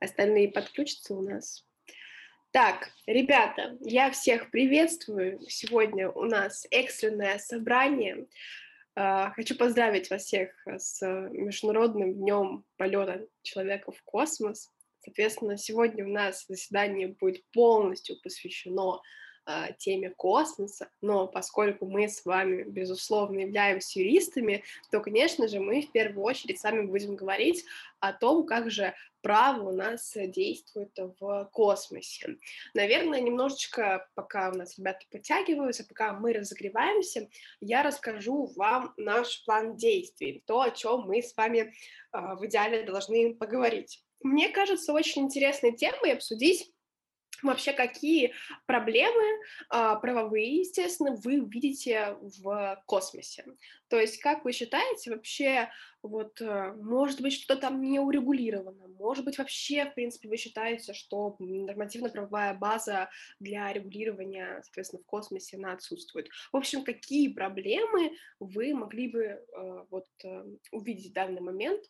остальные подключатся у нас. Так, ребята, я всех приветствую. Сегодня у нас экстренное собрание. А, хочу поздравить вас всех с Международным днем полета человека в космос. Соответственно, сегодня у нас заседание будет полностью посвящено а, теме космоса, но поскольку мы с вами, безусловно, являемся юристами, то, конечно же, мы в первую очередь с вами будем говорить о том, как же право у нас действует в космосе. Наверное, немножечко, пока у нас ребята подтягиваются, пока мы разогреваемся, я расскажу вам наш план действий, то, о чем мы с вами а, в идеале должны поговорить. Мне кажется, очень интересной темой обсудить вообще какие проблемы а, правовые, естественно, вы видите в космосе. То есть, как вы считаете, вообще, вот, э, может быть, что-то там не урегулировано, может быть, вообще, в принципе, вы считаете, что нормативно-правовая база для регулирования, соответственно, в космосе, она отсутствует. В общем, какие проблемы вы могли бы э, вот, э, увидеть в данный момент,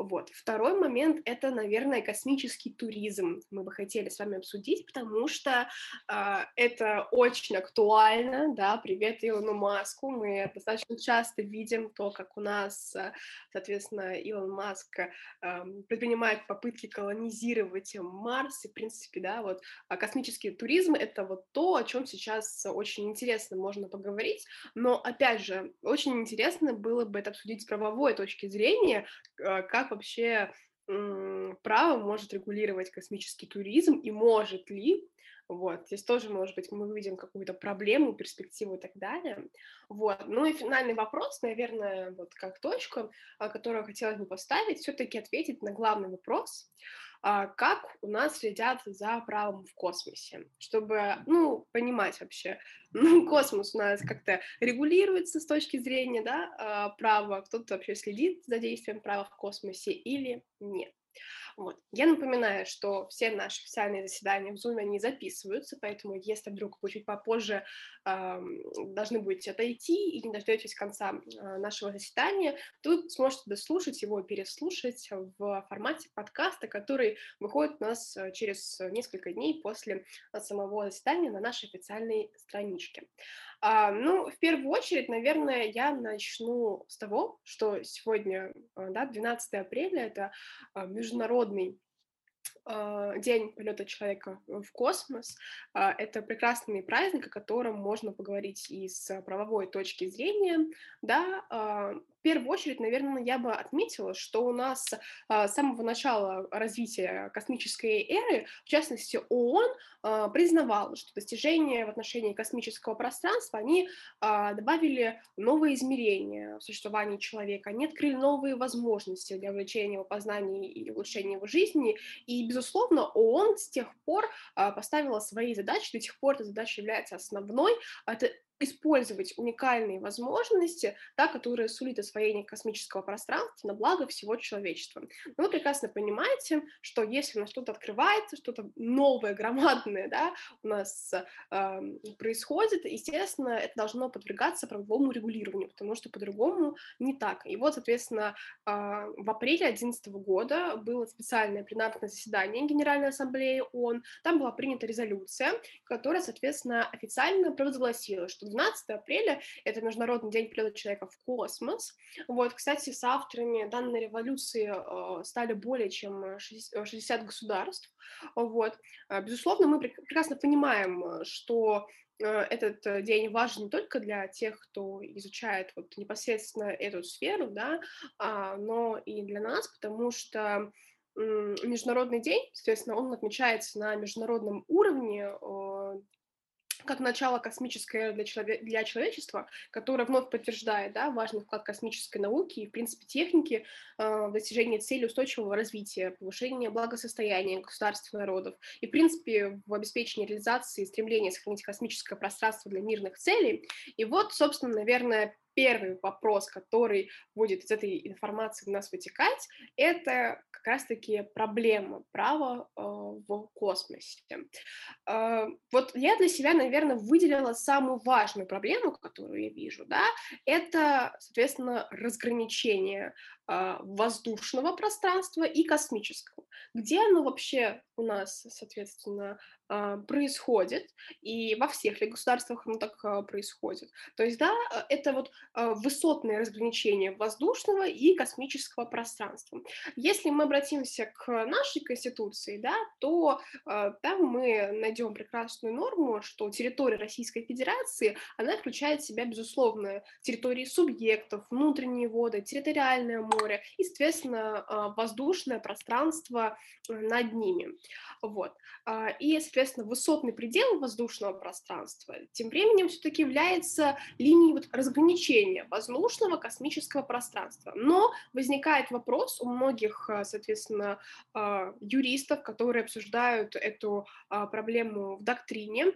вот. Второй момент — это, наверное, космический туризм. Мы бы хотели с вами обсудить, потому что э, это очень актуально, да, привет Илону Маску. Мы достаточно часто видим то, как у нас, соответственно, Илон Маск э, предпринимает попытки колонизировать Марс, и, в принципе, да, вот а космический туризм — это вот то, о чем сейчас очень интересно можно поговорить, но, опять же, очень интересно было бы это обсудить с правовой точки зрения, э, как вообще право может регулировать космический туризм и может ли, вот, здесь тоже, может быть, мы увидим какую-то проблему, перспективу и так далее, вот, ну и финальный вопрос, наверное, вот как точку, а, которую хотелось бы поставить, все-таки ответить на главный вопрос, как у нас следят за правом в космосе, чтобы, ну, понимать вообще, ну, космос у нас как-то регулируется с точки зрения, да, а, права, кто-то вообще следит за действием права в космосе или нет. Вот. Я напоминаю, что все наши официальные заседания в Zoom, они записываются, поэтому если вдруг вы чуть попозже э, должны будете отойти и не дождетесь конца э, нашего заседания, то вы сможете дослушать его, переслушать в формате подкаста, который выходит у нас э, через несколько дней после самого заседания на нашей официальной страничке. А, ну, в первую очередь, наверное, я начну с того, что сегодня, а, да, 12 апреля, это а, международный а, день полета человека в космос. Это прекрасный праздник, о котором можно поговорить и с правовой точки зрения. Да, в первую очередь, наверное, я бы отметила, что у нас а, с самого начала развития космической эры, в частности, ООН а, признавал, что достижения в отношении космического пространства, они а, добавили новые измерения в существовании человека, они открыли новые возможности для увеличения его познаний и улучшения его жизни, и, безусловно, ООН с тех пор поставила свои задачи, до сих пор эта задача является основной, это использовать уникальные возможности, да, которые сулит освоение космического пространства на благо всего человечества. Но вы прекрасно понимаете, что если у нас что-то открывается, что-то новое, громадное да, у нас э, происходит, естественно, это должно подвергаться правовому регулированию, потому что по-другому не так. И вот, соответственно, э, в апреле 2011 года было специальное пленарное заседание Генеральной Ассамблеи ООН, там была принята резолюция, которая, соответственно, официально провозгласила, что 12 апреля — это Международный день полета человека в космос. Вот, кстати, с авторами данной революции э, стали более чем 60 государств. Вот. А, безусловно, мы прекрасно понимаем, что э, этот день важен не только для тех, кто изучает вот непосредственно эту сферу, да, а, но и для нас, потому что Международный день, соответственно, он отмечается на международном уровне э, как начало космической эры для, челове- для человечества, которое вновь подтверждает да, важный вклад космической науки и, в принципе, техники э, в достижении цели устойчивого развития, повышения благосостояния государств и народов и, в принципе, в обеспечении реализации стремления сохранить космическое пространство для мирных целей. И вот, собственно, наверное, первый вопрос, который будет из этой информации у нас вытекать, это как раз-таки проблема права э, в космосе. Э, вот я для себя, наверное, выделила самую важную проблему, которую я вижу, да, это, соответственно, разграничение воздушного пространства и космического. Где оно вообще у нас, соответственно, а, происходит, и во всех ли государствах оно так а, происходит. То есть, да, это вот высотное разграничение воздушного и космического пространства. Если мы обратимся к нашей Конституции, да, то там мы найдем прекрасную норму, что территория Российской Федерации, она включает в себя, безусловно, территории субъектов, внутренние воды, территориальное море и, соответственно, воздушное пространство над ними. Вот. И, соответственно, высотный предел воздушного пространства тем временем все-таки является линией вот разграничения воздушного космического пространства. Но возникает вопрос у многих, соответственно, юристов, которые обсуждают эту проблему в доктрине,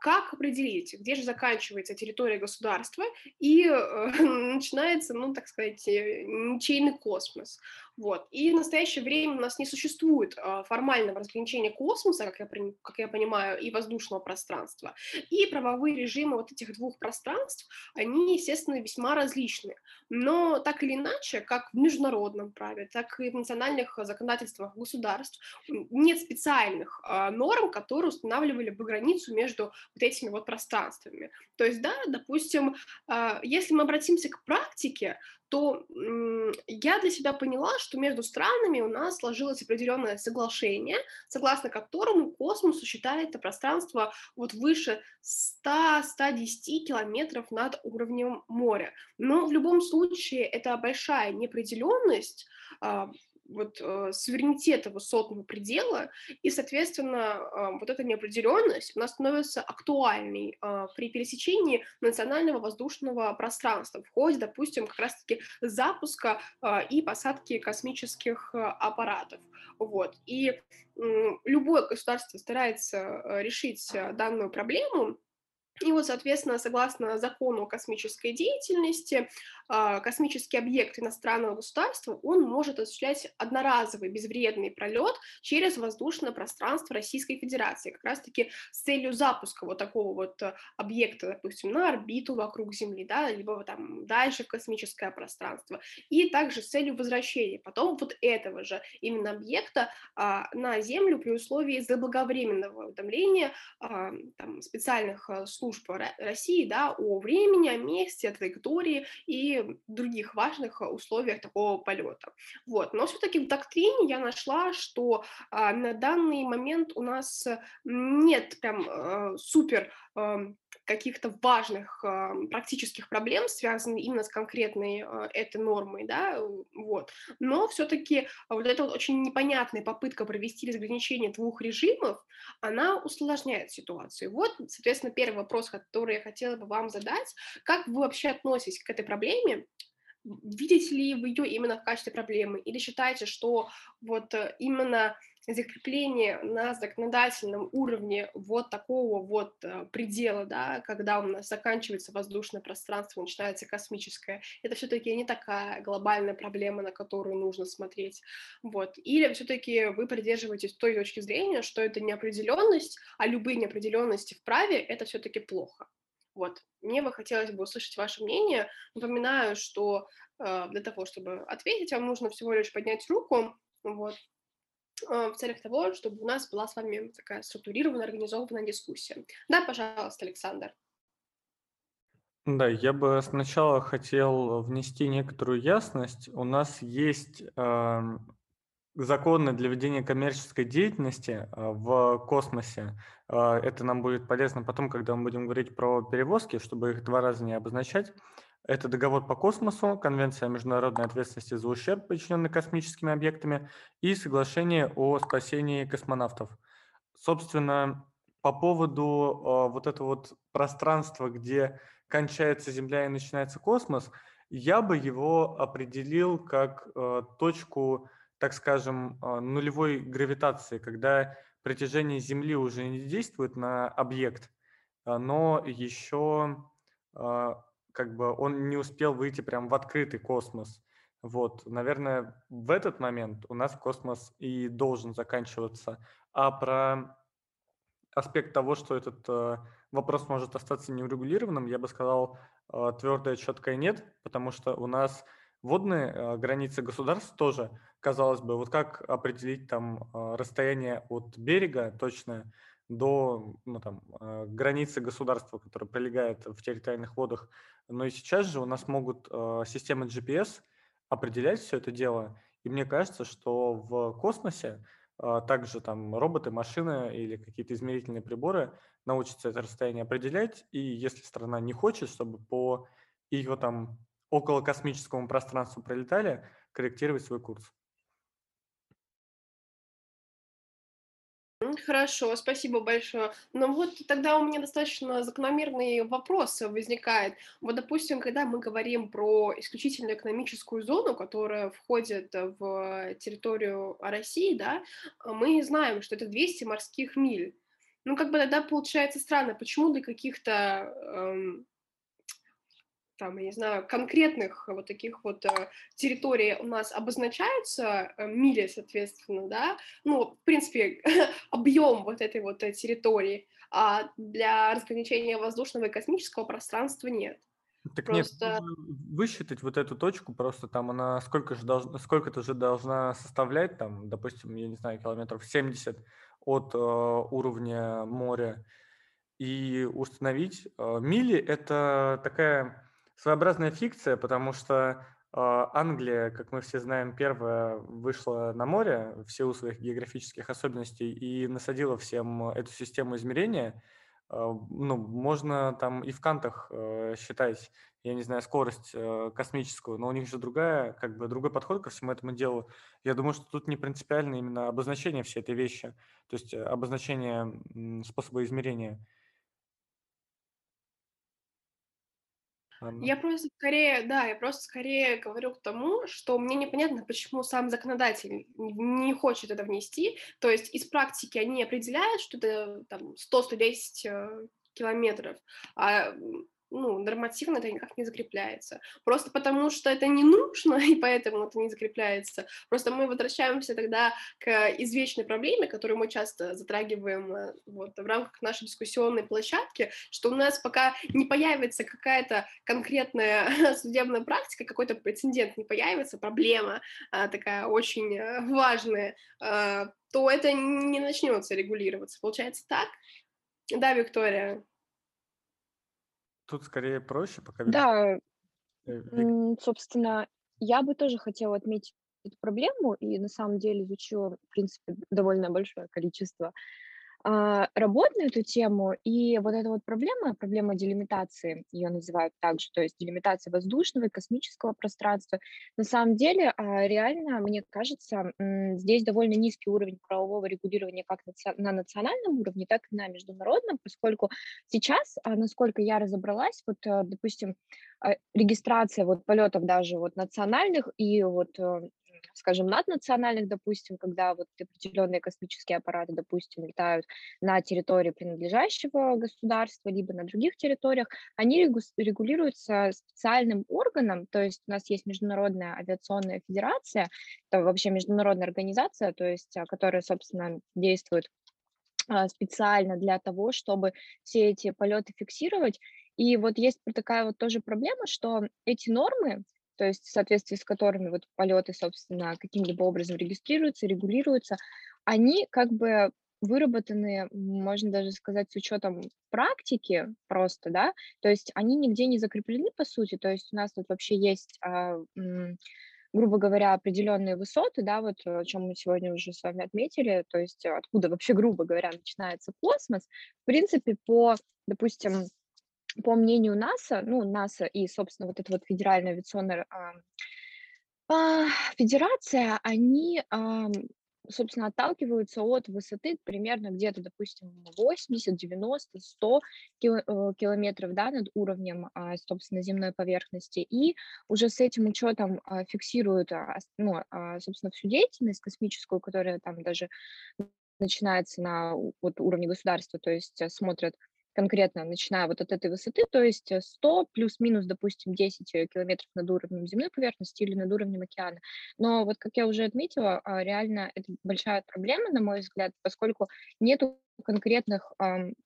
как определить, где же заканчивается территория государства и э, начинается, ну, так сказать, э, ничейный космос. Вот. И в настоящее время у нас не существует э, формального разграничения космоса, как я, как я понимаю, и воздушного пространства. И правовые режимы вот этих двух пространств, они, естественно, весьма различны. Но так или иначе, как в международном праве, так и в национальных законодательствах государств нет специальных э, норм, которые устанавливали бы границу между вот этими вот пространствами. То есть, да, допустим, э, если мы обратимся к практике, то я для себя поняла, что между странами у нас сложилось определенное соглашение, согласно которому космос считается пространство вот выше 100-110 километров над уровнем моря. Но в любом случае это большая неопределенность, а, вот э, суверенитета высотного предела, и, соответственно, э, вот эта неопределенность у нас становится актуальной э, при пересечении национального воздушного пространства в ходе, допустим, как раз-таки запуска э, и посадки космических э, аппаратов. Вот. И э, любое государство старается э, решить э, данную проблему, и вот, соответственно, согласно закону о космической деятельности, космический объект иностранного государства, он может осуществлять одноразовый безвредный пролет через воздушное пространство Российской Федерации, как раз-таки с целью запуска вот такого вот э, объекта, допустим, на орбиту вокруг Земли, да, либо там дальше в космическое пространство, и также с целью возвращения потом вот этого же именно объекта а, на Землю при условии заблаговременного уведомления а, там, специальных э, служб России да, о времени, о месте, о траектории и других важных условиях такого полета. Вот. Но все-таки в доктрине я нашла, что а, на данный момент у нас нет прям а, супер каких-то важных э, практических проблем, связанных именно с конкретной э, этой нормой, да, вот. Но все-таки вот эта вот очень непонятная попытка провести разграничение двух режимов, она усложняет ситуацию. Вот, соответственно, первый вопрос, который я хотела бы вам задать, как вы вообще относитесь к этой проблеме, видите ли вы ее именно в качестве проблемы, или считаете, что вот э, именно закрепление на законодательном уровне вот такого вот э, предела, да, когда у нас заканчивается воздушное пространство, начинается космическое, это все-таки не такая глобальная проблема, на которую нужно смотреть, вот. Или все-таки вы придерживаетесь той точки зрения, что это неопределенность, а любые неопределенности в праве это все-таки плохо. Вот. Мне бы хотелось бы услышать ваше мнение. Напоминаю, что э, для того, чтобы ответить, вам нужно всего лишь поднять руку, вот, в целях того, чтобы у нас была с вами такая структурированная, организованная дискуссия. Да, пожалуйста, Александр. Да, я бы сначала хотел внести некоторую ясность. У нас есть э, законы для ведения коммерческой деятельности э, в космосе. Э, это нам будет полезно потом, когда мы будем говорить про перевозки, чтобы их два раза не обозначать. Это договор по космосу, Конвенция о международной ответственности за ущерб, причиненный космическими объектами, и соглашение о спасении космонавтов. Собственно, по поводу э, вот этого вот пространства, где кончается Земля и начинается космос, я бы его определил как э, точку, так скажем, э, нулевой гравитации, когда притяжение Земли уже не действует на объект, но еще как бы он не успел выйти прям в открытый космос. Вот, наверное, в этот момент у нас космос и должен заканчиваться. А про аспект того, что этот э, вопрос может остаться неурегулированным, я бы сказал э, твердое, четкое нет, потому что у нас Водные э, границы государств тоже, казалось бы, вот как определить там э, расстояние от берега точное до ну, там, э, границы государства, которое пролегает в территориальных водах. Но и сейчас же у нас могут э, системы GPS определять все это дело. И мне кажется, что в космосе э, также там роботы, машины или какие-то измерительные приборы научатся это расстояние определять. И если страна не хочет, чтобы по ее там около космическому пространству пролетали, корректировать свой курс. Хорошо, спасибо большое. Но вот тогда у меня достаточно закономерный вопрос возникает. Вот, допустим, когда мы говорим про исключительно экономическую зону, которая входит в территорию России, да, мы знаем, что это 200 морских миль. Ну, как бы тогда получается странно, почему для каких-то эм, там, я не знаю, конкретных вот таких вот э, территорий у нас обозначаются э, мили, соответственно, да, ну, в принципе, объем вот этой вот э, территории, а для разграничения воздушного и космического пространства нет. Так просто... нет, высчитать вот эту точку, просто там она сколько же должна, сколько-то же должна составлять, там, допустим, я не знаю, километров 70 от э, уровня моря, и установить. Э, мили – это такая своеобразная фикция, потому что а, Англия, как мы все знаем, первая вышла на море в силу своих географических особенностей и насадила всем эту систему измерения. А, ну, можно там и в кантах э, считать, я не знаю, скорость э, космическую, но у них же другая, как бы другой подход ко всему этому делу. Я думаю, что тут не принципиально именно обозначение всей этой вещи, то есть э, обозначение способа измерения. Я просто скорее, да, я просто скорее говорю к тому, что мне непонятно, почему сам законодатель не хочет это внести. То есть из практики они определяют, что это там 100-110 э, километров, а ну, нормативно это никак не закрепляется. Просто потому, что это не нужно, и поэтому это не закрепляется. Просто мы возвращаемся тогда к извечной проблеме, которую мы часто затрагиваем э, вот, в рамках нашей дискуссионной площадки, что у нас пока не появится какая-то конкретная судебная практика, какой-то прецедент не появится, проблема а, такая очень э, важная, то это не начнется регулироваться. Получается так? Да, Виктория? Тут скорее проще, пока Да, э, собственно, я бы тоже хотела отметить эту проблему, и на самом деле изучила, в принципе, довольно большое количество работ на эту тему, и вот эта вот проблема, проблема делимитации, ее называют также, то есть делимитация воздушного и космического пространства, на самом деле а, реально, мне кажется, здесь довольно низкий уровень правового регулирования как на национальном уровне, так и на международном, поскольку сейчас, а, насколько я разобралась, вот, допустим, регистрация вот полетов даже вот национальных и вот э, скажем, наднациональных, допустим, когда вот определенные космические аппараты, допустим, летают на территории принадлежащего государства, либо на других территориях, они регулируются специальным органом, то есть у нас есть Международная авиационная федерация, это вообще международная организация, то есть, а, которая, собственно, действует а, специально для того, чтобы все эти полеты фиксировать. И вот есть такая вот тоже проблема, что эти нормы, то есть в соответствии с которыми вот полеты, собственно, каким-либо образом регистрируются, регулируются, они как бы выработаны, можно даже сказать, с учетом практики просто, да, то есть они нигде не закреплены, по сути, то есть у нас тут вообще есть, а, грубо говоря, определенные высоты, да, вот о чем мы сегодня уже с вами отметили, то есть откуда вообще, грубо говоря, начинается космос, в принципе, по, допустим, по мнению НАСА, ну, НАСА и, собственно, вот эта вот Федеральная авиационная а, федерация, они, а, собственно, отталкиваются от высоты примерно где-то, допустим, 80, 90, 100 километров, да, над уровнем, а, собственно, земной поверхности, и уже с этим учетом а, фиксируют, а, ну, а, собственно, всю деятельность космическую, которая там даже начинается на вот уровне государства, то есть э, смотрят конкретно начиная вот от этой высоты, то есть 100 плюс-минус, допустим, 10 э, километров над уровнем земной поверхности или над уровнем океана. Но вот, как я уже отметила, а, реально это большая проблема, на мой взгляд, поскольку нет конкретных,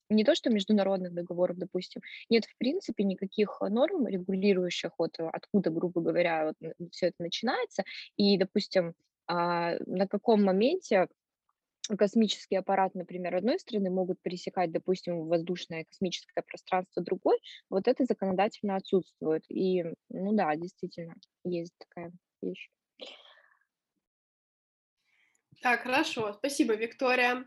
не то что международных договоров, допустим, нет в принципе никаких норм, регулирующих вот откуда, грубо говоря, вот все это начинается, и, допустим, а, на каком моменте космический аппарат, например, одной страны могут пересекать, допустим, воздушное космическое пространство другой, вот это законодательно отсутствует. И, ну да, действительно, есть такая вещь. Так, хорошо. Спасибо, Виктория.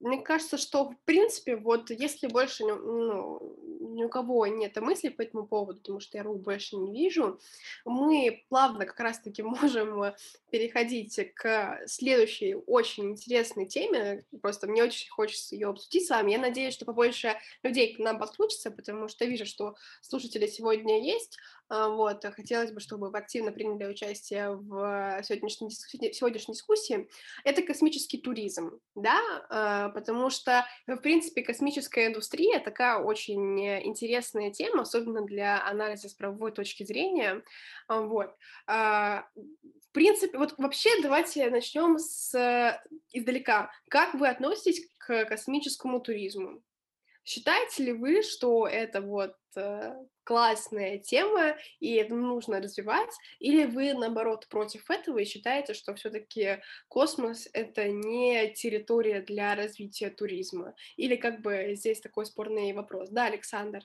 Мне кажется, что, в принципе, вот если больше ну, ни у кого нет мыслей по этому поводу, потому что я рук больше не вижу, мы плавно как раз-таки можем переходить к следующей очень интересной теме. Просто мне очень хочется ее обсудить с вами. Я надеюсь, что побольше людей к нам подключится, потому что вижу, что слушатели сегодня есть. А, вот, хотелось бы, чтобы вы активно приняли участие в сегодняшней, сегодняшней дискуссии. Это космический туризм, да, а, потому что, в принципе, космическая индустрия такая очень интересная тема, особенно для анализа с правовой точки зрения. А, вот. В принципе, вот вообще давайте начнем с издалека. Как вы относитесь к космическому туризму? Считаете ли вы, что это вот э, классная тема и это нужно развивать, или вы наоборот против этого и считаете, что все-таки космос это не территория для развития туризма? Или как бы здесь такой спорный вопрос? Да, Александр.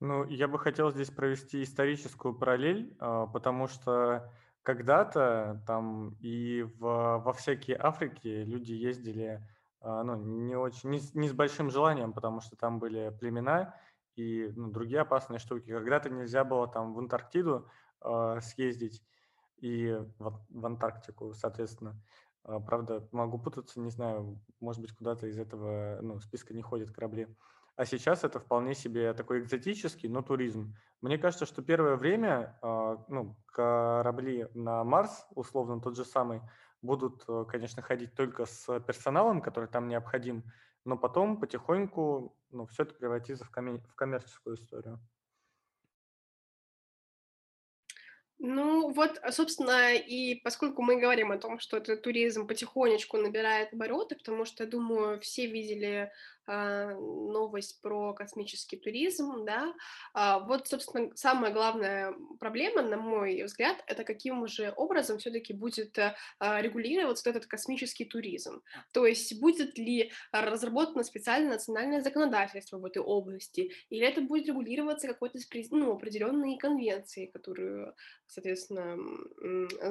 Ну, я бы хотел здесь провести историческую параллель, а, потому что когда-то там и в, во всякие Африки люди ездили ну, не очень, не, не с большим желанием, потому что там были племена и ну, другие опасные штуки. Когда-то нельзя было там в Антарктиду э, съездить и в, в Антарктику, соответственно. Э, правда, могу путаться, не знаю, может быть, куда-то из этого ну, списка не ходят корабли. А сейчас это вполне себе такой экзотический, но туризм. Мне кажется, что первое время э, ну, корабли на Марс, условно тот же самый, будут, э, конечно, ходить только с персоналом, который там необходим, но потом потихоньку ну, все это превратится в, коммер- в коммерческую историю. Ну вот, собственно, и поскольку мы говорим о том, что этот туризм потихонечку набирает обороты, потому что, я думаю, все видели а, новость про космический туризм, да, а, вот, собственно, самая главная проблема, на мой взгляд, это каким же образом все-таки будет а, регулироваться этот космический туризм, то есть будет ли разработано специальное национальное законодательство в этой области, или это будет регулироваться какой-то ну, определенной конвенцией, которую, соответственно,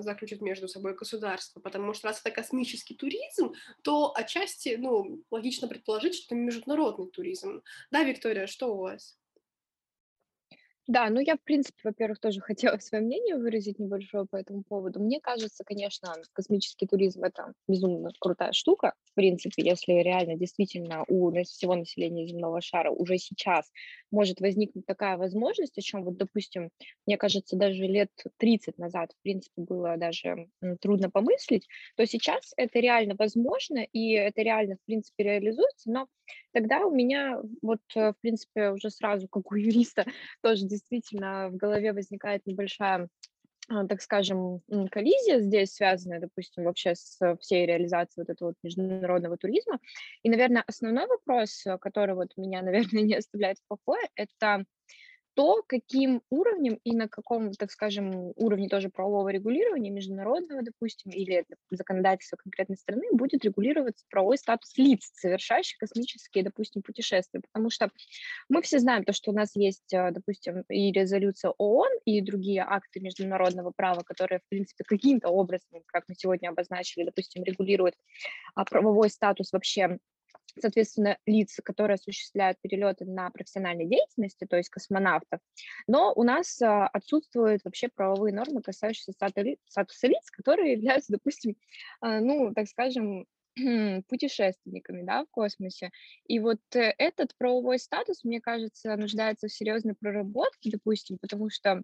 заключат между собой государства, потому что раз это космический туризм, то отчасти, ну, логично предположить, что международный туризм. Да, Виктория, что у вас? Да, ну я, в принципе, во-первых, тоже хотела свое мнение выразить небольшое по этому поводу. Мне кажется, конечно, космический туризм это безумно крутая штука. В принципе, если реально действительно у всего населения земного шара уже сейчас может возникнуть такая возможность, о чем вот, допустим, мне кажется, даже лет 30 назад, в принципе, было даже трудно помыслить, то сейчас это реально возможно, и это реально, в принципе, реализуется, но тогда у меня вот, э, в принципе, уже сразу, как у юриста, тоже действительно в голове возникает небольшая а, так скажем, коллизия здесь связанная, допустим, вообще с всей реализацией вот этого вот международного туризма. И, наверное, основной вопрос, который вот меня, наверное, не оставляет в покое, это то, каким уровнем и на каком, так скажем, уровне тоже правового регулирования, международного, допустим, или законодательства конкретной страны будет регулироваться правовой статус лиц, совершающих космические, допустим, путешествия. Потому что мы все знаем то, что у нас есть, э, допустим, и резолюция ООН, и другие акты международного права, которые, в принципе, каким-то образом, как мы сегодня обозначили, допустим, регулируют а, правовой статус вообще соответственно, лиц, которые осуществляют перелеты на профессиональной деятельности, то есть космонавтов, но у нас а, отсутствуют вообще правовые нормы, касающиеся статуса лиц, которые являются, допустим, а, ну, так скажем, путешественниками да, в космосе. И вот э, этот правовой статус, мне кажется, нуждается в серьезной проработке, допустим, потому что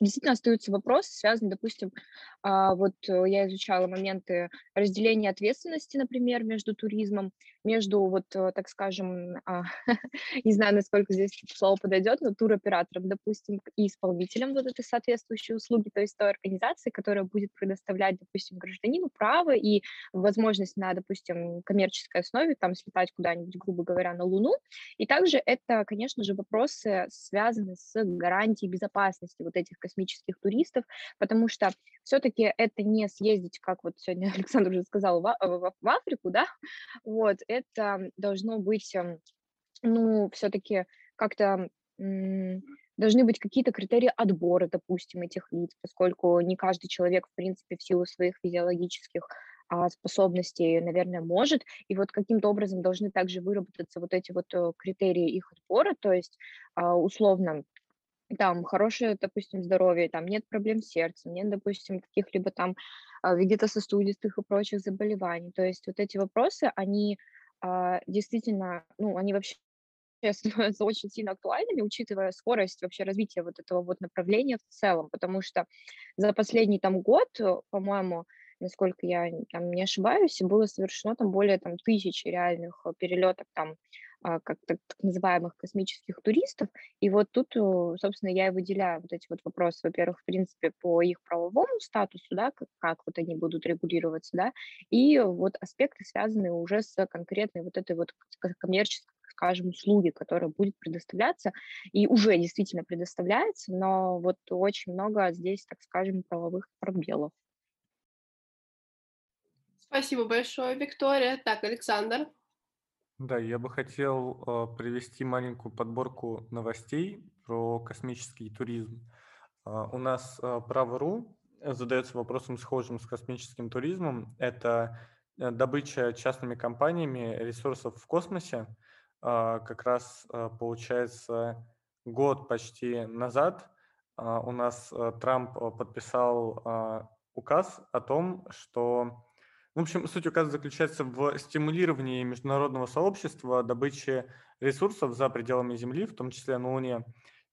действительно остаются вопросы, связанные, допустим, а, вот э, я изучала моменты разделения ответственности, например, между туризмом, между, вот, э, так скажем, а, не знаю, насколько здесь слово подойдет, но туроператором, допустим, и исполнителем вот этой соответствующей услуги, то есть той организации, которая будет предоставлять, допустим, гражданину право и возможность на, допустим, коммерческой основе там слетать куда-нибудь, грубо говоря, на Луну. И также это, конечно же, вопросы, связанные с гарантией безопасности вот этих космических туристов, потому что все-таки это не съездить, как вот сегодня Александр уже сказал, в, в, в Африку, да, вот, это должно быть, эм, ну, все-таки как-то должны быть какие-то критерии отбора, допустим, этих лиц, поскольку не каждый человек, в принципе, в силу своих физиологических а, способностей, наверное, может. И вот каким-то образом должны также выработаться вот эти вот э, критерии их отбора, то есть а, условно там хорошее, допустим, здоровье, там нет проблем с сердцем, нет, допустим, каких-либо там а, вегетососудистых и прочих заболеваний. То есть вот эти вопросы, они а, действительно, ну, они вообще становятся очень сильно актуальными, учитывая скорость вообще развития вот этого вот направления в целом, потому что за последний там год, э, по-моему, насколько я там не ошибаюсь, было совершено там более там тысячи реальных э, перелетов там как так, так называемых космических туристов. И вот тут, собственно, я и выделяю вот эти вот вопросы, во-первых, в принципе, по их правовому статусу, да, как, как вот они будут регулироваться, да, и вот аспекты, связанные уже с конкретной вот этой вот коммерческой скажем, услуги, которая будет предоставляться и уже действительно предоставляется, но вот очень много здесь, так скажем, правовых пробелов. Спасибо большое, Виктория. Так, Александр. Да, я бы хотел э, привести маленькую подборку новостей про космический туризм. Э, у нас э, Право.ру задается вопросом, схожим с космическим туризмом. Это э, добыча частными компаниями ресурсов в космосе. Как раз получается год почти назад у нас Трамп подписал указ о том, что в общем, суть указа заключается в стимулировании международного сообщества добычи ресурсов за пределами Земли, в том числе на Луне.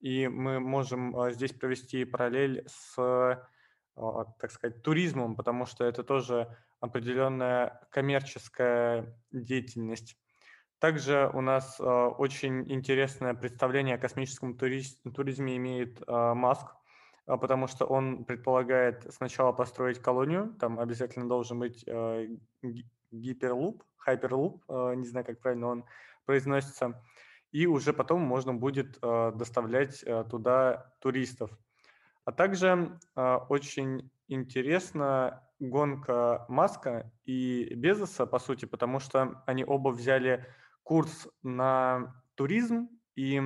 И мы можем а, здесь провести параллель с, а, так сказать, туризмом, потому что это тоже определенная коммерческая деятельность. Также у нас а, очень интересное представление о космическом туризме имеет Маск, а, потому что он предполагает сначала построить колонию, там обязательно должен быть э, гиперлуп, хайперлуп, э, не знаю, как правильно он произносится, и уже потом можно будет э, доставлять туда туристов. А также очень интересна гонка Маска и Безоса, по сути, потому что они оба взяли курс на туризм, и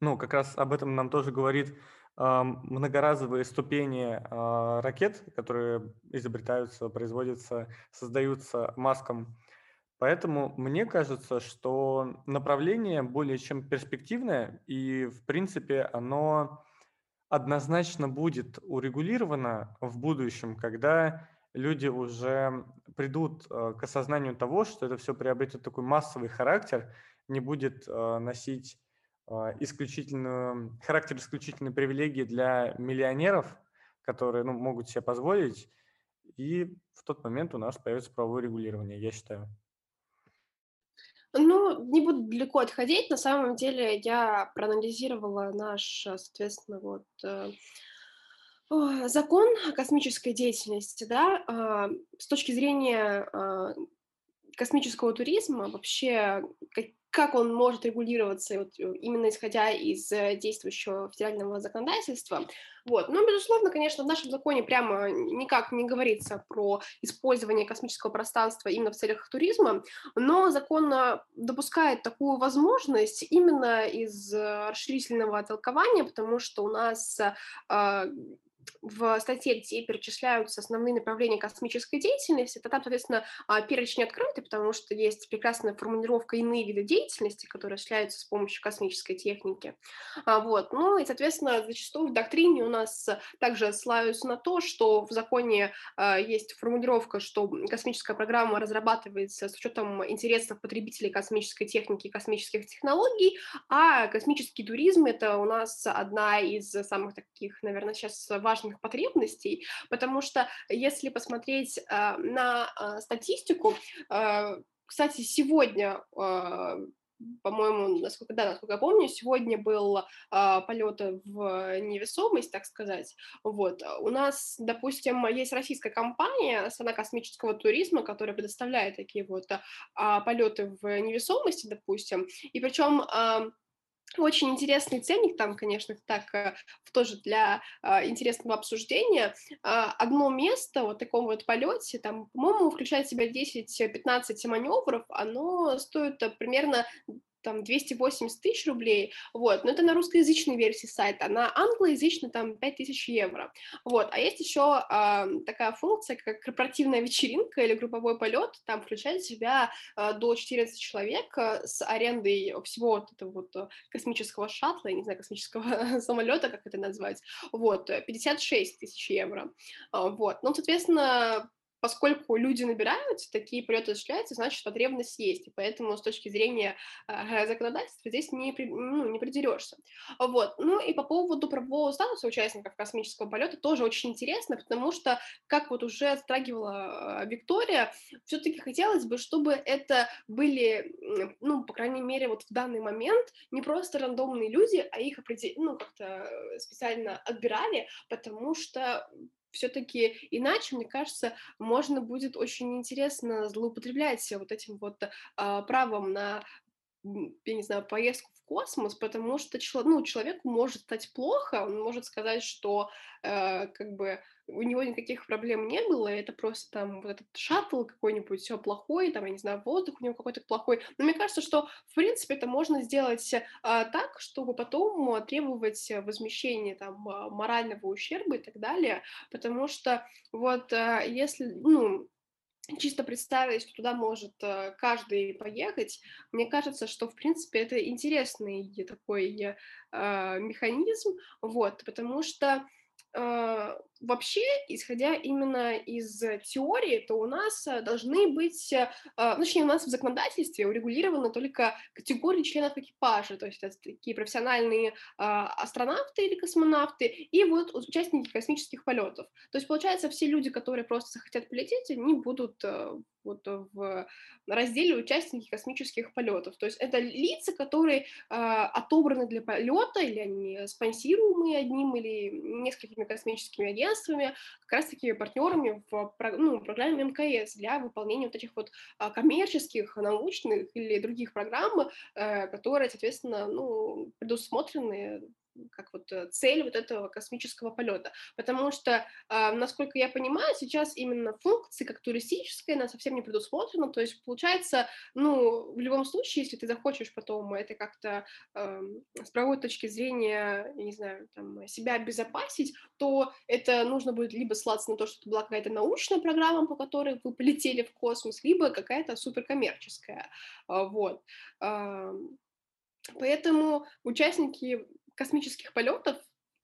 ну, как раз об этом нам тоже говорит многоразовые ступени а, ракет, которые изобретаются, производятся, создаются маском. Поэтому мне кажется, что направление более чем перспективное, и в принципе оно однозначно будет урегулировано в будущем, когда люди уже придут а, к осознанию того, что это все приобретет такой массовый характер, не будет а, носить а, исключительную, характер исключительной привилегии для миллионеров, которые ну, могут себе позволить, и в тот момент у нас появится правовое регулирование, я считаю. Ну, не буду далеко отходить. На самом деле я проанализировала наш, соответственно, вот э, закон о космической деятельности, да, а, с точки зрения а, космического туризма, вообще как он может регулироваться вот, э, именно исходя из э, действующего федерального законодательства. Вот. Но, безусловно, конечно, в нашем законе прямо никак не говорится про использование космического пространства именно в целях туризма, но закон э, допускает такую возможность именно из расширительного толкования, потому что у нас в статье, где перечисляются основные направления космической деятельности, то там, соответственно, а, перечень открытый, потому что есть прекрасная формулировка «иные виды деятельности», которые осуществляются с помощью космической техники. А, вот. Ну и, соответственно, зачастую в доктрине у нас также ссылаются на то, что в законе а, есть формулировка, что космическая программа разрабатывается с учетом интересов потребителей космической техники и космических технологий, а космический туризм — это у нас одна из самых таких, наверное, сейчас важных важных потребностей, потому что если посмотреть э, на э, статистику, э, кстати, сегодня по-моему, насколько, да, насколько я помню, сегодня был а, полет в невесомость, так сказать. Вот. У нас, допустим, есть российская компания, страна космического туризма, которая предоставляет такие вот а, полеты в невесомости, допустим. И причем а, очень интересный ценник там, конечно, так э, тоже для э, интересного обсуждения. Э, одно место вот таком вот полете, там, по-моему, включает в себя 10-15 маневров, оно стоит примерно там 280 тысяч рублей, вот, но это на русскоязычной версии сайта, на англоязычной там 5000 евро, вот, а есть еще э, такая функция, как корпоративная вечеринка или групповой полет, там включает в себя э, до 14 человек э, с арендой всего вот этого вот э, космического шаттла, я не знаю, космического самолета, как это назвать, вот, 56 тысяч евро, э, вот, ну, соответственно, поскольку люди набираются, такие полеты осуществляются, значит, потребность есть, и поэтому с точки зрения э, законодательства здесь не, ну, не придерешься. Вот. Ну и по поводу правового статуса участников космического полета тоже очень интересно, потому что, как вот уже затрагивала э, Виктория, все-таки хотелось бы, чтобы это были, ну, по крайней мере, вот в данный момент не просто рандомные люди, а их ну, как-то специально отбирали, потому что все-таки иначе, мне кажется, можно будет очень интересно злоупотреблять вот этим вот а, правом на я не знаю, поездку в космос, потому что ну, человеку может стать плохо, он может сказать, что э, как бы у него никаких проблем не было, это просто там вот этот шаттл какой-нибудь, все плохой, там, я не знаю, воздух у него какой-то плохой. Но мне кажется, что, в принципе, это можно сделать э, так, чтобы потом требовать возмещения там а, морального ущерба и так далее, потому что вот э, если, ну, чисто представить, что туда может э, каждый поехать, мне кажется, что, в принципе, это интересный такой э, механизм, вот, потому что э, вообще, исходя именно из теории, то у нас э, должны быть, э, а, ну, точнее, у нас в законодательстве урегулированы только категории членов экипажа, то есть это такие профессиональные а, астронавты или космонавты, и вот участники космических полетов. То есть, получается, все люди, которые просто захотят полететь, они будут э, вот в разделе участники космических полетов. То есть это лица, которые э, отобраны для полета, или они спонсируемые одним или несколькими космическими агентствами, агентствами, как раз-таки партнерами в ну, программе МКС для выполнения вот этих вот а, коммерческих, научных или других программ, э, которые, соответственно, ну, предусмотрены как вот э, цель вот этого космического полета. Потому что, э, насколько я понимаю, сейчас именно функции, как туристическая, она совсем не предусмотрена. То есть, получается, ну, в любом случае, если ты захочешь потом это как-то э, с правовой точки зрения, не знаю, там, себя обезопасить, то это нужно будет либо ссылаться на то, что это была какая-то научная программа, по которой вы полетели в космос, либо какая-то суперкоммерческая. Э, вот. Поэтому участники космических полетов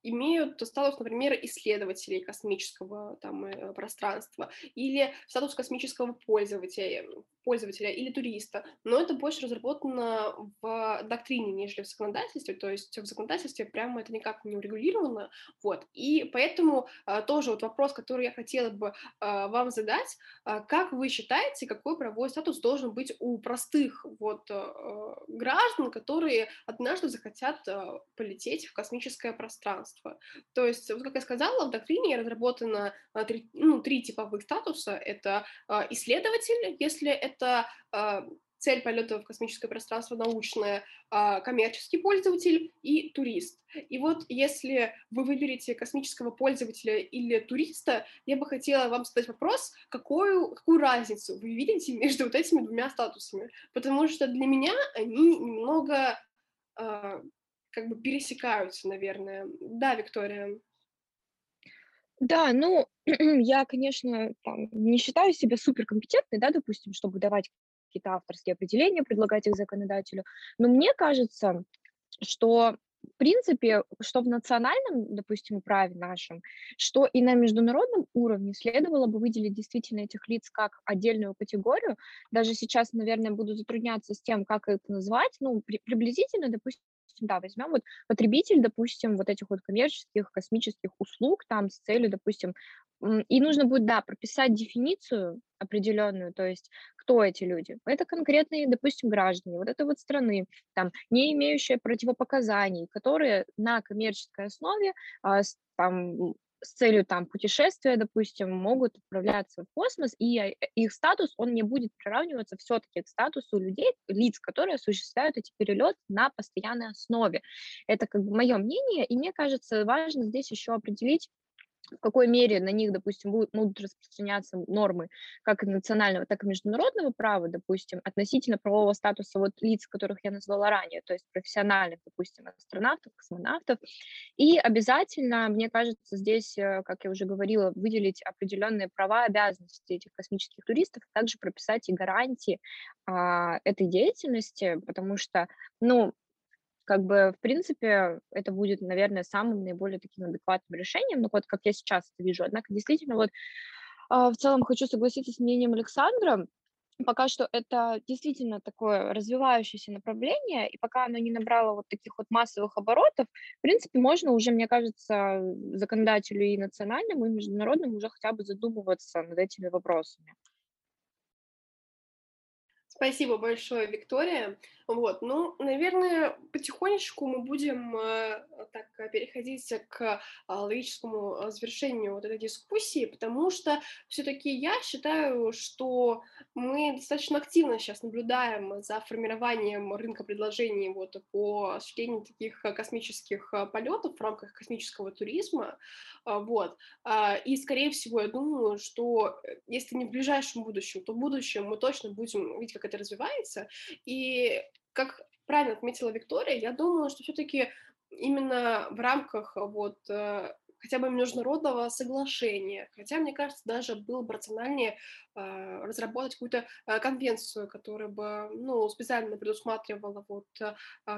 имеют статус, например, исследователей космического там, э, пространства или статус космического пользователя, пользователя или туриста, но это больше разработано в доктрине, нежели в законодательстве, то есть в законодательстве прямо это никак не урегулировано, вот, и поэтому а, тоже вот вопрос, который я хотела бы а, вам задать, а, как вы считаете, какой правовой статус должен быть у простых вот граждан, которые однажды захотят полететь в космическое пространство? То есть, вот как я сказала, в доктрине разработано а, три, ну, три типовых статуса, это а, исследователь, если это э, цель полета в космическое пространство научное, э, коммерческий пользователь и турист. И вот если вы выберете космического пользователя или туриста, я бы хотела вам задать вопрос, какую, какую разницу вы видите между вот этими двумя статусами? Потому что для меня они немного как бы пересекаются, наверное. Да, Виктория. Да, ну, я, конечно, там, не считаю себя суперкомпетентной, да, допустим, чтобы давать какие-то авторские определения, предлагать их законодателю, но мне кажется, что в принципе, что в национальном, допустим, праве нашем, что и на международном уровне следовало бы выделить действительно этих лиц как отдельную категорию. Даже сейчас, наверное, буду затрудняться с тем, как это назвать. Ну, при, приблизительно, допустим, да, возьмем вот потребитель, допустим, вот этих вот коммерческих космических услуг там с целью, допустим, и нужно будет, да, прописать дефиницию определенную, то есть кто эти люди. Это конкретные, допустим, граждане вот этой вот страны, там, не имеющие противопоказаний, которые на коммерческой основе а, там, с целью там путешествия, допустим, могут отправляться в космос, и э, их статус, он не будет приравниваться все-таки к статусу людей, лиц, которые осуществляют эти перелеты на постоянной основе. Это как бы мое мнение, и мне кажется, важно здесь еще определить в какой мере на них, допустим, будут, будут распространяться нормы как национального, так и международного права, допустим, относительно правового статуса вот лиц, которых я назвала ранее, то есть профессиональных, допустим, астронавтов, космонавтов. И обязательно, мне кажется, здесь, э, как я уже говорила, выделить определенные права, обязанности этих космических туристов, а также прописать и гарантии а, этой деятельности, потому что, ну, как бы, в принципе, это будет, наверное, самым наиболее таким адекватным решением, ну, вот как я сейчас это вижу. Однако, действительно, вот а, в целом хочу согласиться с мнением Александра, пока что это действительно такое развивающееся направление, и пока оно не набрало вот таких вот массовых оборотов, в принципе, можно уже, мне кажется, законодателю и национальному, и международному уже хотя бы задумываться над этими вопросами. Спасибо большое, Виктория. Вот, ну, наверное, потихонечку мы будем э, так э, переходить к э, логическому э, завершению вот этой дискуссии, потому что все-таки я считаю, что мы достаточно активно сейчас наблюдаем за формированием рынка предложений вот по осуществлению таких э, космических полетов в рамках космического туризма, э, вот. И, скорее всего, я думаю, что если не в ближайшем будущем, то в будущем мы точно будем видеть, как это развивается, и как правильно отметила Виктория, я думаю, что все-таки именно в рамках вот э, хотя бы международного соглашения. Хотя, мне кажется, даже было бы рациональнее э, разработать какую-то э, конвенцию, которая бы ну, специально предусматривала вот, э,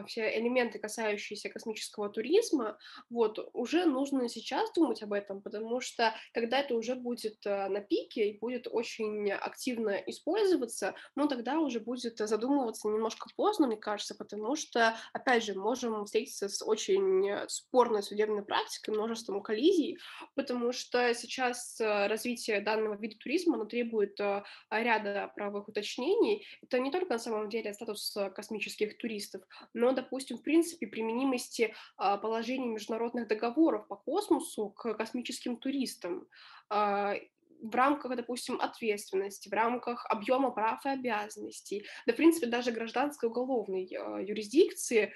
все элементы, касающиеся космического туризма. Вот, уже нужно сейчас думать об этом, потому что когда это уже будет на пике и будет очень активно использоваться, ну, тогда уже будет задумываться немножко поздно, мне кажется, потому что, опять же, можем встретиться с очень спорной судебной практикой, множеством коллизий, потому что сейчас э, развитие данного вида туризма оно требует э, ряда правовых уточнений. Это не только на самом деле статус э, космических туристов, но, допустим, в принципе, применимости положений международных договоров по космосу к космическим туристам а, в рамках, допустим, ответственности, в рамках объема прав и обязанностей, да, в принципе, даже гражданской уголовной юрисдикции,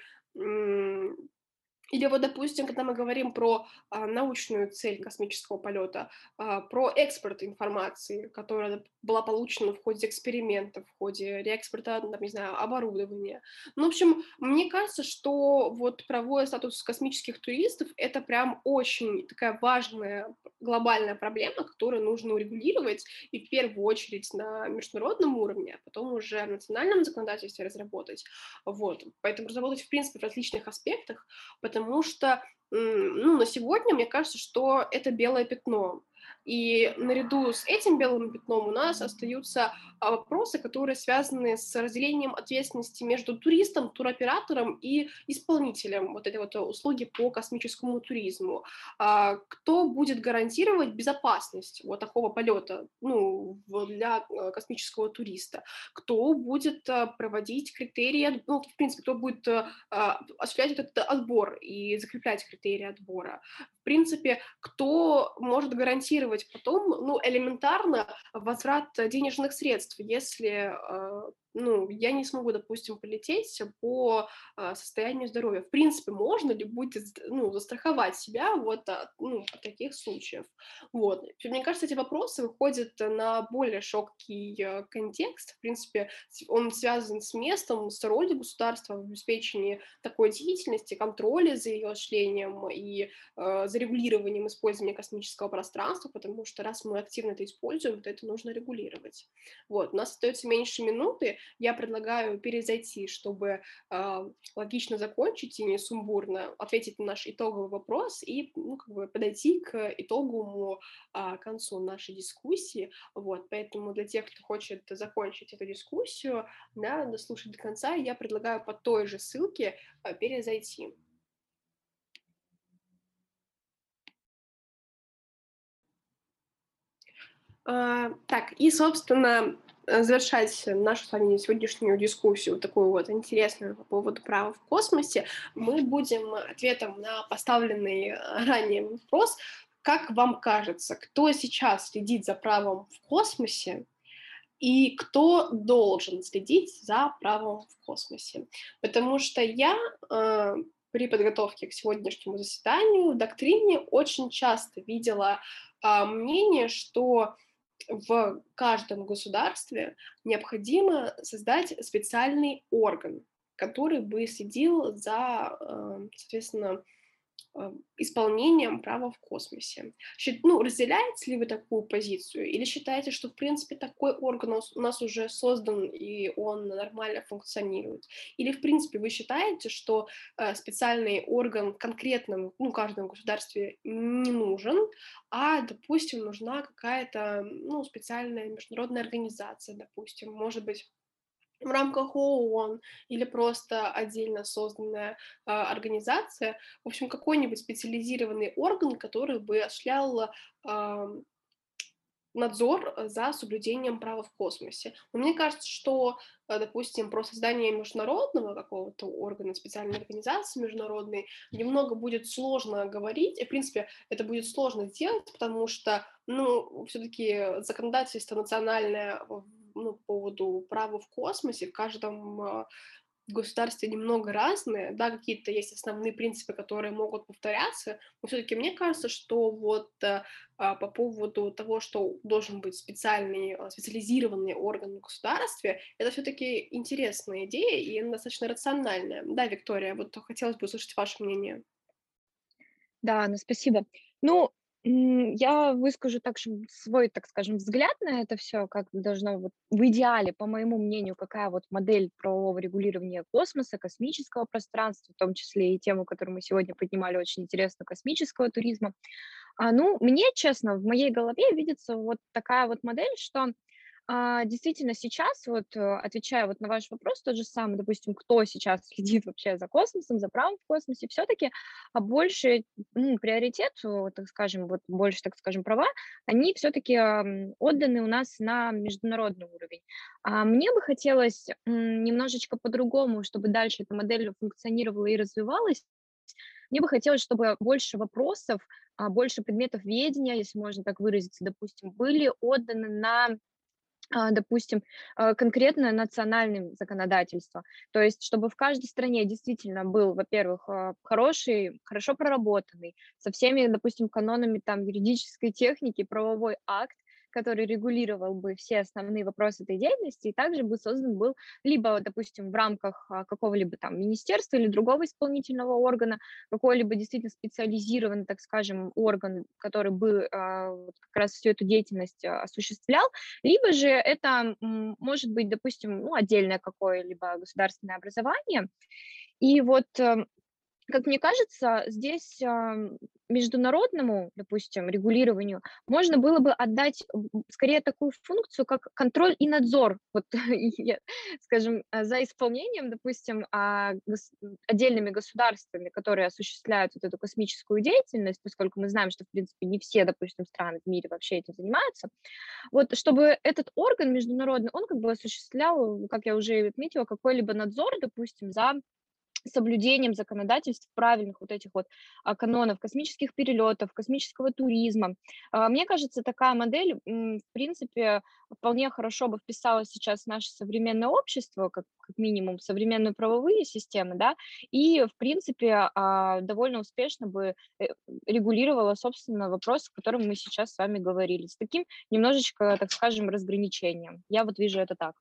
или вот, допустим, когда мы говорим про а, научную цель космического полета, а, про экспорт информации, которая была получена в ходе экспериментов, в ходе реэкспорта, там, не знаю, оборудования. Ну, в общем, мне кажется, что вот правовой статус космических туристов — это прям очень такая важная глобальная проблема, которую нужно урегулировать, и в первую очередь на международном уровне, а потом уже в национальном законодательстве разработать. Вот. Поэтому разработать, в принципе, в различных аспектах, потому что ну, на сегодня мне кажется, что это белое пятно. И наряду с этим белым пятном у нас остаются а, вопросы, которые связаны с разделением ответственности между туристом, туроператором и исполнителем вот этой вот услуги по космическому туризму. А, кто будет гарантировать безопасность вот такого полета ну, для а, космического туриста? Кто будет проводить критерии, ну, в принципе, кто будет осуществлять этот отбор и закреплять критерии отбора? Принципе, кто может гарантировать потом, ну, элементарно возврат денежных средств, если э, ну, я не смогу, допустим, полететь по а, состоянию здоровья. В принципе, можно ли будет, ну, застраховать себя вот от, ну, от таких случаев. Вот. Мне кажется, эти вопросы выходят на более широкий э, контекст. В принципе, он связан с местом, с ролью государства в обеспечении такой деятельности, контроля за ее осуществлением и э, за регулированием использования космического пространства, потому что раз мы активно это используем, то это нужно регулировать. Вот. У нас остается меньше минуты, я предлагаю перезайти, чтобы э, логично закончить и не сумбурно ответить на наш итоговый вопрос и ну, как бы подойти к итоговому э, концу нашей дискуссии. Вот, поэтому для тех, кто хочет закончить эту дискуссию, да, дослушать до конца, я предлагаю по той же ссылке э, перезайти. Так, и, собственно, завершать нашу с вами сегодняшнюю дискуссию, такую вот интересную по поводу права в космосе, мы будем ответом на поставленный э, ранее вопрос, как вам кажется, кто сейчас следит за правом в космосе и кто должен следить за правом в космосе? Потому что я э, при подготовке к сегодняшнему заседанию в доктрине очень часто видела э, мнение, что в каждом государстве необходимо создать специальный орган, который бы следил за, э, соответственно, исполнением права в космосе. Ну, разделяете ли вы такую позицию или считаете, что, в принципе, такой орган у нас уже создан и он нормально функционирует? Или, в принципе, вы считаете, что э, специальный орган конкретному, ну, каждому государстве не нужен, а, допустим, нужна какая-то, ну, специальная международная организация, допустим, может быть, в рамках ООН или просто отдельно созданная э, организация, в общем, какой-нибудь специализированный орган, который бы осуществлял э, надзор за соблюдением права в космосе. Но мне кажется, что, э, допустим, про создание международного какого-то органа, специальной организации международной, немного будет сложно говорить, и, в принципе, это будет сложно сделать, потому что, ну, все-таки законодательство национальное ну, по поводу права в космосе в каждом а, государстве немного разные, да, какие-то есть основные принципы, которые могут повторяться, но все-таки мне кажется, что вот а, а, по поводу того, что должен быть специальный, специализированный орган в государстве, это все-таки интересная идея и достаточно рациональная. Да, Виктория, вот хотелось бы услышать ваше мнение. Да, ну спасибо. Ну, я выскажу также свой, так скажем, взгляд на это все, как должно вот в идеале, по моему мнению, какая вот модель правового регулирования космоса, космического пространства, в том числе и тему, которую мы сегодня поднимали, очень интересно, космического туризма. А, ну, мне, честно, в моей голове видится вот такая вот модель, что а, действительно, сейчас, вот э, отвечая вот на ваш вопрос, тот же самый, допустим, кто сейчас следит вообще за космосом, за правом в космосе, все-таки а больше ну, приоритет, так скажем, вот больше, так скажем, права, они все-таки отданы у нас на международный уровень. А мне бы хотелось немножечко по-другому, чтобы дальше эта модель функционировала и развивалась, мне бы хотелось, чтобы больше вопросов, больше предметов ведения, если можно так выразиться, допустим, были отданы на а, допустим, а, конкретно национальным законодательством. То есть, чтобы в каждой стране действительно был, во-первых, а, хороший, хорошо проработанный, со всеми, допустим, канонами там юридической техники, правовой акт, который регулировал бы все основные вопросы этой деятельности, и также бы создан был либо, допустим, в рамках а, какого-либо там министерства или другого исполнительного органа, какой-либо действительно специализированный, так скажем, орган, который бы а, как раз всю эту деятельность а, осуществлял, либо же это может быть, допустим, ну, отдельное какое-либо государственное образование, и вот эм, как мне кажется, здесь международному, допустим, регулированию можно было бы отдать скорее такую функцию, как контроль и надзор, вот, скажем, а, за исполнением, допустим, а, отдельными государствами, которые осуществляют вот эту космическую деятельность, поскольку мы знаем, что, в принципе, не все, допустим, страны в мире вообще этим занимаются, вот, чтобы этот орган международный, он как бы осуществлял, как я уже отметила, какой-либо надзор, допустим, за соблюдением законодательств правильных вот этих вот а, канонов космических перелетов, космического туризма. А, мне кажется, такая модель, в принципе, вполне хорошо бы вписалась сейчас в наше современное общество, как, как минимум современные правовые системы, да, и, в принципе, а, довольно успешно бы э, регулировала, собственно, вопрос, о котором мы сейчас с вами говорили, с таким немножечко, так скажем, разграничением. Я вот вижу это так.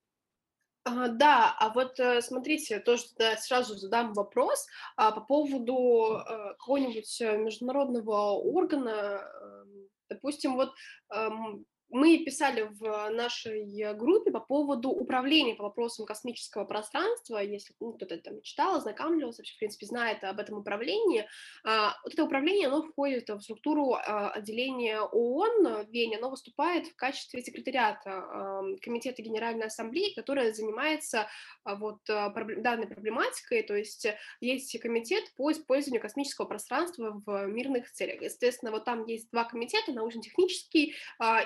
А, да, а вот э, смотрите, тоже да, сразу задам вопрос а, по поводу а, какого-нибудь э, международного органа, э, допустим, вот эм, мы писали в нашей группе по поводу управления по вопросам космического пространства, если ну, кто-то там читал, ознакомливался, вообще, в принципе, знает об этом управлении. А, вот это управление, оно входит в структуру а, отделения ООН в Вене, оно выступает в качестве секретариата а, Комитета Генеральной Ассамблеи, которая занимается а, вот данной проблематикой, то есть есть комитет по использованию космического пространства в мирных целях. Естественно, вот там есть два комитета, научно-технический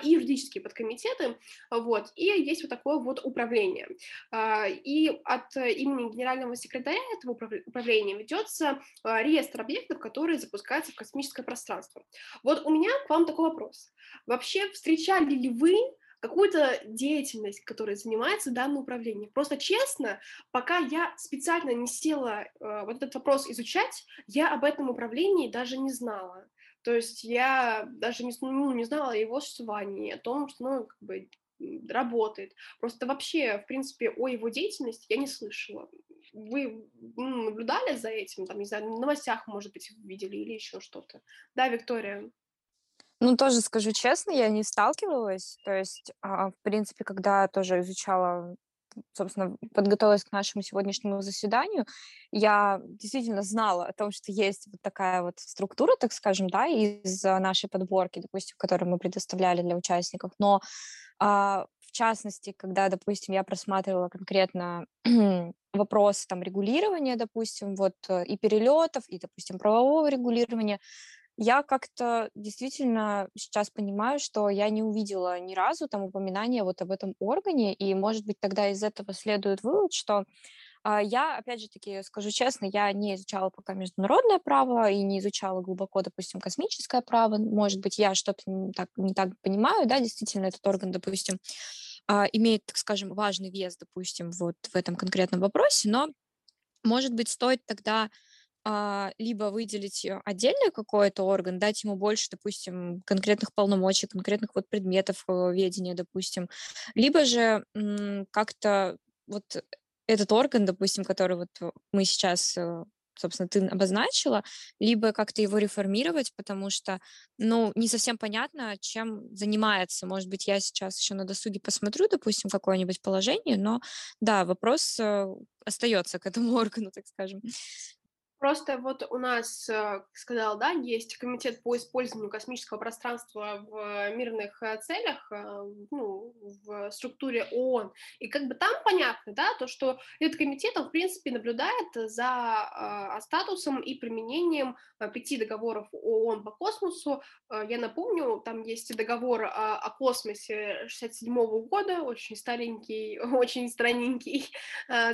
и юридический юридические подкомитеты, вот, и есть вот такое вот управление. А, и от имени генерального секретаря этого управления ведется а, реестр объектов, которые запускаются в космическое пространство. Вот у меня к вам такой вопрос. Вообще встречали ли вы какую-то деятельность, которой занимается данное управление. Просто честно, пока я специально не села э, вот этот вопрос изучать, я об этом управлении даже не знала. То есть я даже не, ну, не знала о его существовании, о том, что ну, как бы работает. Просто вообще, в принципе, о его деятельности я не слышала. Вы ну, наблюдали за этим, там, не знаю, в новостях, может быть, видели или еще что-то? Да, Виктория? Ну, тоже скажу честно, я не сталкивалась. То есть, а, в принципе, когда тоже изучала собственно, подготовилась к нашему сегодняшнему заседанию, я действительно знала о том, что есть вот такая вот структура, так скажем, да, из нашей подборки, допустим, которую мы предоставляли для участников, но а, в частности, когда, допустим, я просматривала конкретно вопросы там регулирования, допустим, вот э, и перелетов, и, допустим, правового регулирования, я как-то действительно сейчас понимаю, что я не увидела ни разу там упоминания вот об этом органе, и, может быть, тогда из этого следует вывод, что а, я, опять же таки, скажу честно, я не изучала пока международное право и не изучала глубоко, допустим, космическое право. Может быть, я что-то не так, не так понимаю, да, действительно, этот орган, допустим, а, имеет, так скажем, важный вес, допустим, вот в этом конкретном вопросе, но, может быть, стоит тогда либо выделить э, отдельный какой-то орган, дать ему больше, допустим, конкретных полномочий, конкретных вот предметов э, ведения, допустим, либо же как-то вот этот орган, допустим, который вот мы сейчас э, собственно, ты обозначила, либо как-то его реформировать, потому что, ну, не совсем понятно, чем занимается. Может быть, я сейчас еще на досуге посмотрю, допустим, какое-нибудь положение, но да, вопрос остается к этому органу, так скажем. Просто вот у нас, э, сказал, да, есть комитет по использованию космического пространства в мирных э, целях, э, ну, в структуре ООН. И как бы там понятно, да, то, что этот комитет, он, в принципе, наблюдает за статусом и применением пяти договоров ООН по космосу. Я напомню, там есть договор о космосе 67 года, очень старенький, очень странненький,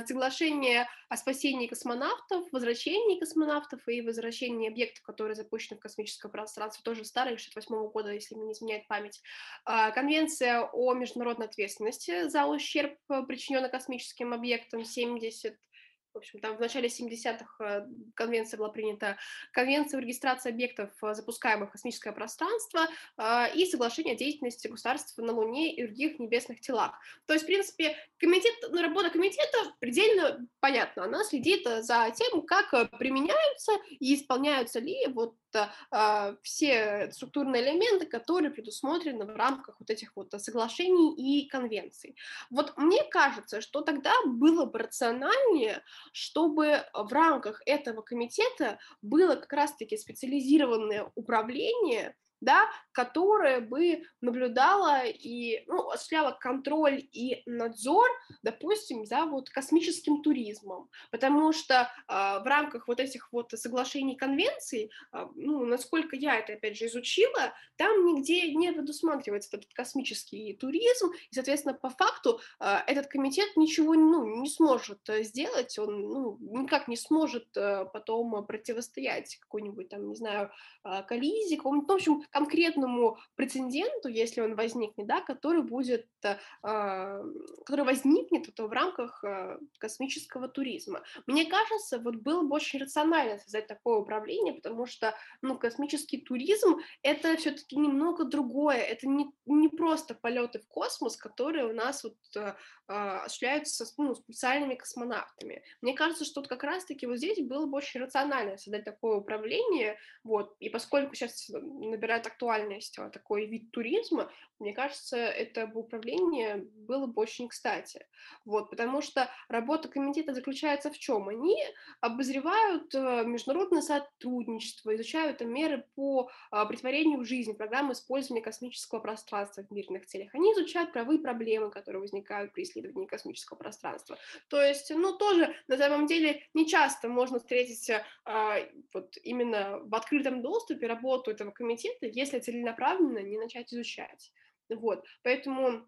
соглашение о спасении космонавтов, возвращении возвращении космонавтов и возвращении объектов, которые запущены в космическое пространство, тоже старый, 68 года, если мне не изменяет память. А, конвенция о международной ответственности за ущерб, э, причиненный космическим объектам, 70 в общем, там в начале 70-х э, конвенция была принята, конвенция о регистрации объектов, э, запускаемых в космическое пространство, э, и соглашение о деятельности государств на Луне и других небесных телах. То есть, в принципе, комитет, ну, работа комитета предельно понятна. Она следит за тем, как применяются и исполняются ли вот э, все структурные элементы, которые предусмотрены в рамках вот этих вот соглашений и конвенций. Вот мне кажется, что тогда было бы рациональнее, чтобы в рамках этого комитета было как раз-таки специализированное управление да, которая бы наблюдала и ну, осуществляла контроль и надзор, допустим, за вот космическим туризмом, потому что э, в рамках вот этих вот соглашений конвенций, э, ну, насколько я это опять же изучила, там нигде не предусматривается этот космический туризм, и, соответственно, по факту э, этот комитет ничего ну, не сможет сделать, он ну, никак не сможет э, потом противостоять какой-нибудь там, не знаю, э, коллизии, ну, в общем, конкретному прецеденту, если он возникнет, да, который будет, э, который возникнет то в рамках э, космического туризма. Мне кажется, вот было бы очень рационально создать такое управление, потому что, ну, космический туризм — это все-таки немного другое, это не, не просто полеты в космос, которые у нас вот э, осуществляются ну, специальными космонавтами. Мне кажется, что вот как раз-таки вот здесь было бы очень рационально создать такое управление, вот, и поскольку сейчас набирает набирает актуальность а, такой вид туризма, мне кажется, это бы управление было бы очень кстати. Вот, потому что работа комитета заключается в чем? Они обозревают э, международное сотрудничество, изучают меры по а, притворению в жизнь программы использования космического пространства в мирных целях. Они изучают правые проблемы, которые возникают при исследовании космического пространства. То есть, ну, тоже на самом деле не часто можно встретить а, вот именно в открытом доступе работу этого комитета, если целенаправленно не начать изучать. Вот, поэтому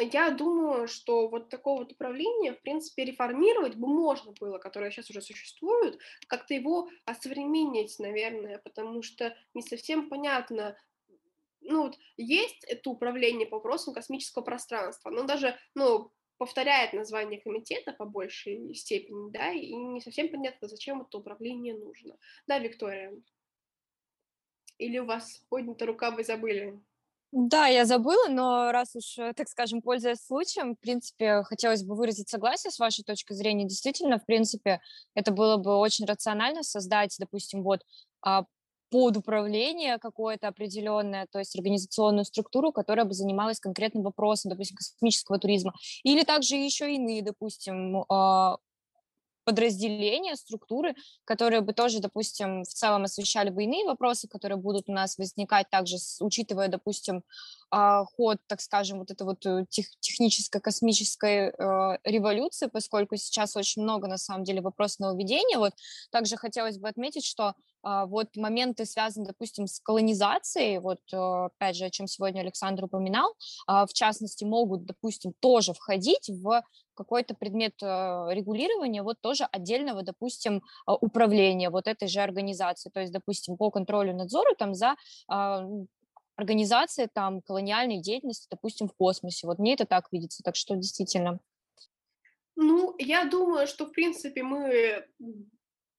я думаю, что вот такого вот управления, в принципе, реформировать бы можно было, которое сейчас уже существует, как-то его осовременить, наверное, потому что не совсем понятно, ну вот есть это управление по вопросам космического пространства, но даже, ну, повторяет название комитета по большей степени, да, и не совсем понятно, зачем это управление нужно. Да, Виктория? Или у вас поднята рука, вы забыли? Да, я забыла, но раз уж, э, так скажем, пользуясь случаем, в принципе, хотелось бы выразить согласие с вашей точки зрения. Действительно, в принципе, это было бы очень рационально создать, допустим, вот а, под управление какое-то определенное, то есть организационную структуру, которая бы занималась конкретным вопросом, допустим, космического туризма. Или также еще иные, допустим, а, подразделения, структуры, которые бы тоже, допустим, в целом освещали бы иные вопросы, которые будут у нас возникать также, учитывая, допустим, а, ход, так скажем, вот этой вот э, тех, технической космической э, революции, поскольку сейчас очень много, на самом деле, вопросов нововведения. Вот также хотелось бы отметить, что вот моменты, связанные, допустим, с колонизацией, вот э, опять же, о чем сегодня Александр упоминал, а, в частности, могут, допустим, тоже входить в какой-то предмет регулирования, вот тоже отдельного, допустим, управления вот этой же организации, то есть, допустим, по контролю надзору там за организации там колониальной деятельности, допустим, в космосе. Вот мне это так видится, так что действительно. Ну, я думаю, что, в принципе, мы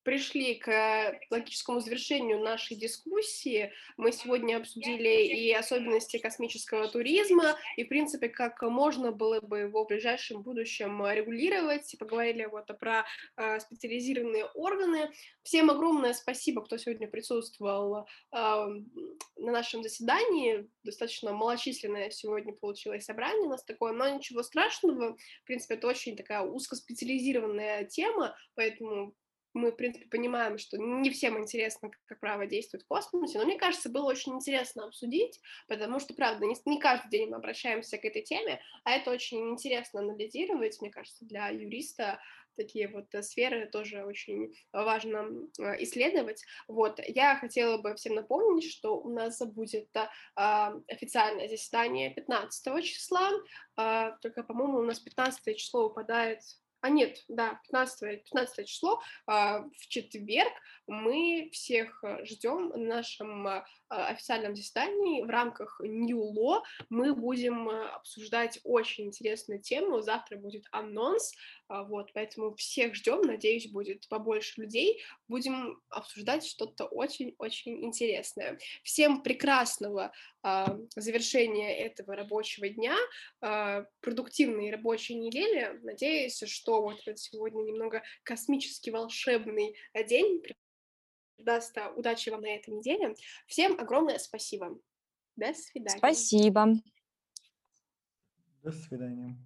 пришли к логическому завершению нашей дискуссии. Мы сегодня обсудили и особенности космического туризма, и, в принципе, как можно было бы его в ближайшем будущем регулировать, и поговорили вот про э, специализированные органы. Всем огромное спасибо, кто сегодня присутствовал э, на нашем заседании. Достаточно малочисленное сегодня получилось собрание у нас такое, но ничего страшного. В принципе, это очень такая узкоспециализированная тема, поэтому мы, в принципе, понимаем, что не всем интересно, как право действует в космосе, но мне кажется, было очень интересно обсудить, потому что, правда, не, не каждый день мы обращаемся к этой теме, а это очень интересно анализировать, мне кажется, для юриста такие вот э, сферы тоже очень важно э, исследовать. Вот, я хотела бы всем напомнить, что у нас будет а, официальное заседание 15 числа, а, только, по-моему, у нас 15 число выпадает а нет, да, 15, 15 число, а, в четверг мы всех э, ждем на нашем а, официальном заседании в рамках New Law. Мы будем э, обсуждать очень интересную тему. Завтра будет анонс, вот, поэтому всех ждем. Надеюсь, будет побольше людей. Будем обсуждать что-то очень-очень интересное. Всем прекрасного завершения этого рабочего дня, продуктивной рабочей недели. Надеюсь, что вот этот сегодня немного космический волшебный день даст удачи вам на этой неделе. Всем огромное спасибо. До свидания. Спасибо. До свидания.